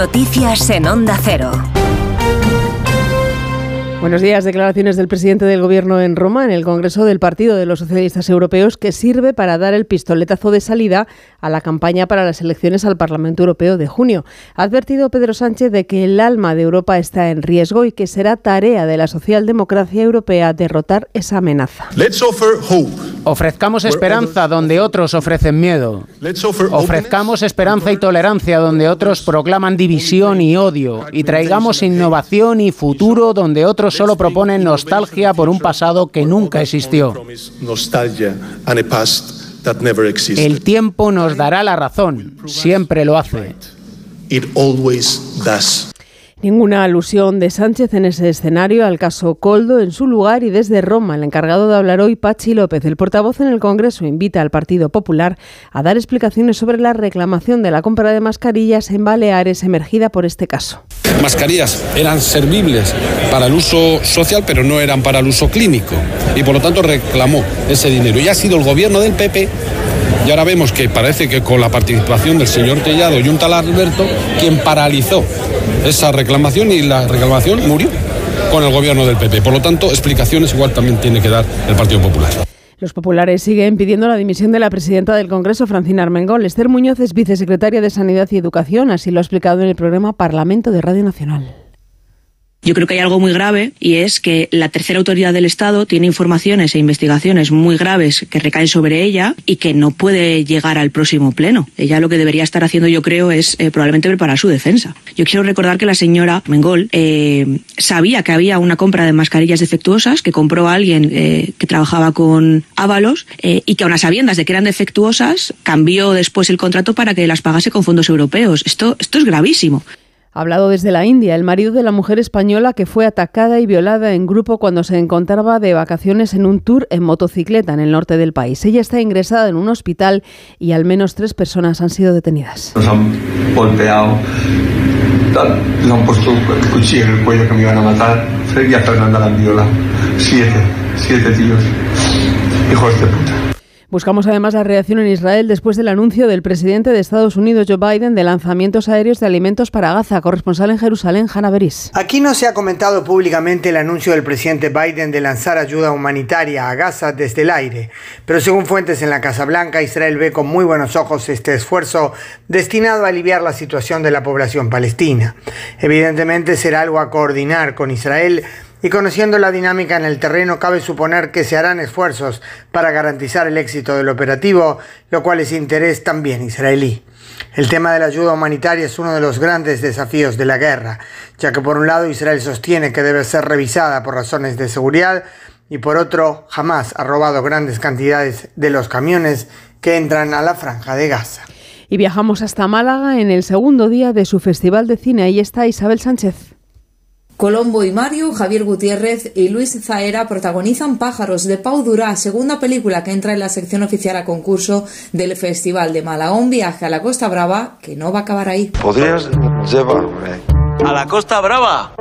Noticias en Onda Cero. Buenos días. Declaraciones del presidente del Gobierno en Roma, en el Congreso del Partido de los Socialistas Europeos, que sirve para dar el pistoletazo de salida a la campaña para las elecciones al Parlamento Europeo de junio. Ha advertido Pedro Sánchez de que el alma de Europa está en riesgo y que será tarea de la socialdemocracia europea derrotar esa amenaza. Ofrezcamos esperanza donde otros ofrecen miedo. Ofrezcamos esperanza y tolerancia donde otros proclaman división y odio. Y traigamos innovación y futuro donde otros solo proponen nostalgia por un pasado que nunca existió. El tiempo nos dará la razón, siempre lo hace. Ninguna alusión de Sánchez en ese escenario al caso Coldo en su lugar y desde Roma. El encargado de hablar hoy, Pachi López, el portavoz en el Congreso, invita al Partido Popular a dar explicaciones sobre la reclamación de la compra de mascarillas en Baleares emergida por este caso. Mascarillas eran servibles para el uso social, pero no eran para el uso clínico. Y por lo tanto reclamó ese dinero. Y ha sido el gobierno del PP y ahora vemos que parece que con la participación del señor Tellado y un tal Alberto, quien paralizó esa reclamación y la reclamación murió con el gobierno del PP. Por lo tanto, explicaciones igual también tiene que dar el Partido Popular. Los populares siguen pidiendo la dimisión de la presidenta del Congreso, Francina Armengol. Esther Muñoz es vicesecretaria de Sanidad y Educación, así lo ha explicado en el programa Parlamento de Radio Nacional. Yo creo que hay algo muy grave y es que la tercera autoridad del Estado tiene informaciones e investigaciones muy graves que recaen sobre ella y que no puede llegar al próximo pleno. Ella lo que debería estar haciendo, yo creo, es eh, probablemente preparar su defensa. Yo quiero recordar que la señora Mengol eh, sabía que había una compra de mascarillas defectuosas que compró a alguien eh, que trabajaba con Ábalos y que a unas sabiendas de que eran defectuosas cambió después el contrato para que las pagase con fondos europeos. Esto, esto es gravísimo. Ha hablado desde la India, el marido de la mujer española que fue atacada y violada en grupo cuando se encontraba de vacaciones en un tour en motocicleta en el norte del país. Ella está ingresada en un hospital y al menos tres personas han sido detenidas. Nos han golpeado, le han puesto el cuchillo en el cuello que me iban a matar. Freddy Fernanda la viola. Siete, siete tíos, hijos de puta. Buscamos además la reacción en Israel después del anuncio del presidente de Estados Unidos, Joe Biden, de lanzamientos aéreos de alimentos para Gaza. Corresponsal en Jerusalén, Hanna Beris. Aquí no se ha comentado públicamente el anuncio del presidente Biden de lanzar ayuda humanitaria a Gaza desde el aire, pero según fuentes en la Casa Blanca, Israel ve con muy buenos ojos este esfuerzo destinado a aliviar la situación de la población palestina. Evidentemente será algo a coordinar con Israel y conociendo la dinámica en el terreno, cabe suponer que se harán esfuerzos para garantizar el éxito del operativo, lo cual es interés también israelí. El tema de la ayuda humanitaria es uno de los grandes desafíos de la guerra, ya que por un lado Israel sostiene que debe ser revisada por razones de seguridad y por otro jamás ha robado grandes cantidades de los camiones que entran a la franja de Gaza. Y viajamos hasta Málaga en el segundo día de su Festival de Cine. Ahí está Isabel Sánchez. Colombo y Mario, Javier Gutiérrez y Luis Zaera protagonizan Pájaros de Pau Durá, segunda película que entra en la sección oficial a concurso del Festival de Málaga. Un viaje a la Costa Brava que no va a acabar ahí. ¿Podrías llevarme? ¿A la Costa Brava?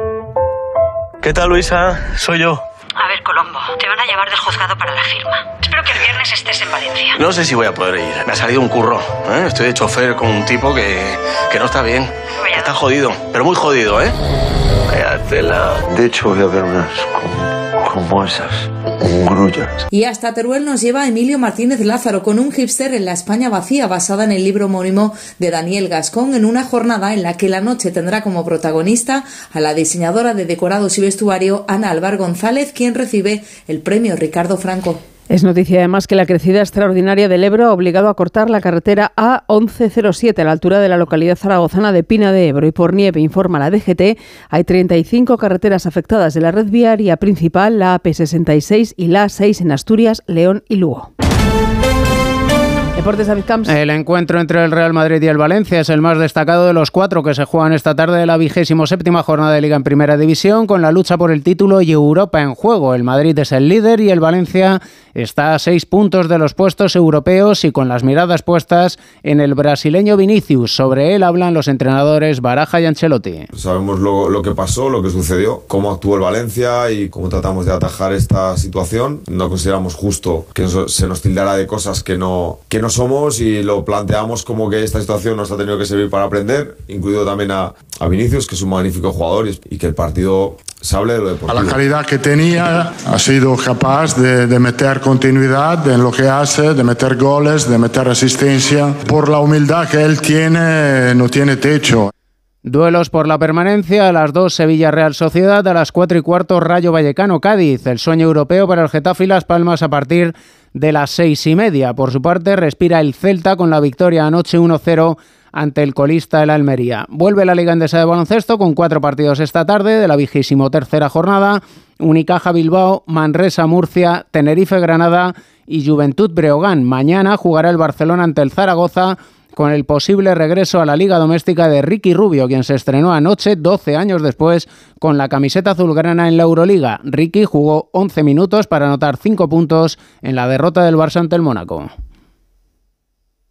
¿Qué tal, Luisa? Soy yo. A ver, Colombo, te van a llevar del juzgado para la firma. Espero que el viernes estés en Valencia. No sé si voy a poder ir. Me ha salido un curro. ¿eh? Estoy de chofer con un tipo que, que no está bien. Está jodido, pero muy jodido, ¿eh? De hecho, voy a ver unas como, esas, grullas. Y hasta Teruel nos lleva Emilio Martínez Lázaro con un hipster en la España vacía, basada en el libro homónimo de Daniel Gascón, en una jornada en la que la noche tendrá como protagonista a la diseñadora de decorados y vestuario Ana Alvar González, quien recibe el premio Ricardo Franco. Es noticia además que la crecida extraordinaria del Ebro ha obligado a cortar la carretera A1107 a la altura de la localidad zaragozana de Pina de Ebro y por nieve, informa la DGT, hay 35 carreteras afectadas de la red viaria principal, la AP66 y la A6 en Asturias, León y Lugo. Deportes. El encuentro entre el Real Madrid y el Valencia es el más destacado de los cuatro que se juegan esta tarde de la vigésimo séptima jornada de Liga en Primera División, con la lucha por el título y Europa en juego. El Madrid es el líder y el Valencia está a seis puntos de los puestos europeos y con las miradas puestas en el brasileño Vinicius. Sobre él hablan los entrenadores Baraja y Ancelotti. Sabemos lo, lo que pasó, lo que sucedió, cómo actuó el Valencia y cómo tratamos de atajar esta situación. No consideramos justo que se nos tildara de cosas que no, que no somos y lo planteamos como que esta situación nos ha tenido que servir para aprender, incluido también a, a Vinicius, que es un magnífico jugador y que el partido se hable de lo deportivo. A la calidad que tenía, ha sido capaz de, de, meter continuidad en lo que hace, de meter goles, de meter asistencia. Por la humildad que él tiene, no tiene techo. Duelos por la permanencia, a las 2 Sevilla Real Sociedad, a las 4 y cuarto Rayo Vallecano Cádiz. El sueño europeo para el Getafe y Las Palmas a partir de las 6 y media. Por su parte, respira el Celta con la victoria anoche 1-0 ante el colista la Almería. Vuelve la Liga Endesa de Baloncesto con cuatro partidos esta tarde de la vigésimo tercera jornada. Unicaja Bilbao, Manresa Murcia, Tenerife Granada y Juventud Breogán. Mañana jugará el Barcelona ante el Zaragoza con el posible regreso a la Liga Doméstica de Ricky Rubio, quien se estrenó anoche, 12 años después, con la camiseta azulgrana en la Euroliga. Ricky jugó 11 minutos para anotar 5 puntos en la derrota del Barça ante el Mónaco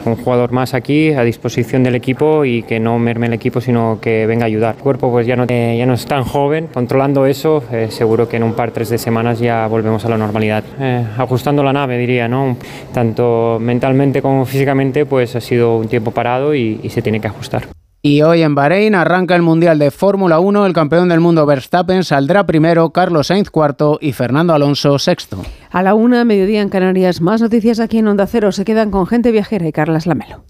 un jugador más aquí a disposición del equipo y que no merme el equipo sino que venga a ayudar. El cuerpo pues ya no, eh, ya no es tan joven, controlando eso eh, seguro que en un par tres de semanas ya volvemos a la normalidad. Eh, ajustando la nave diría, ¿no? Tanto mentalmente como físicamente pues ha sido un tiempo parado y, y se tiene que ajustar. Y hoy en Bahrein arranca el Mundial de Fórmula 1. El campeón del mundo Verstappen saldrá primero, Carlos Sainz cuarto y Fernando Alonso sexto. A la una, mediodía en Canarias, más noticias aquí en Onda Cero. Se quedan con gente viajera y Carlas Lamelo.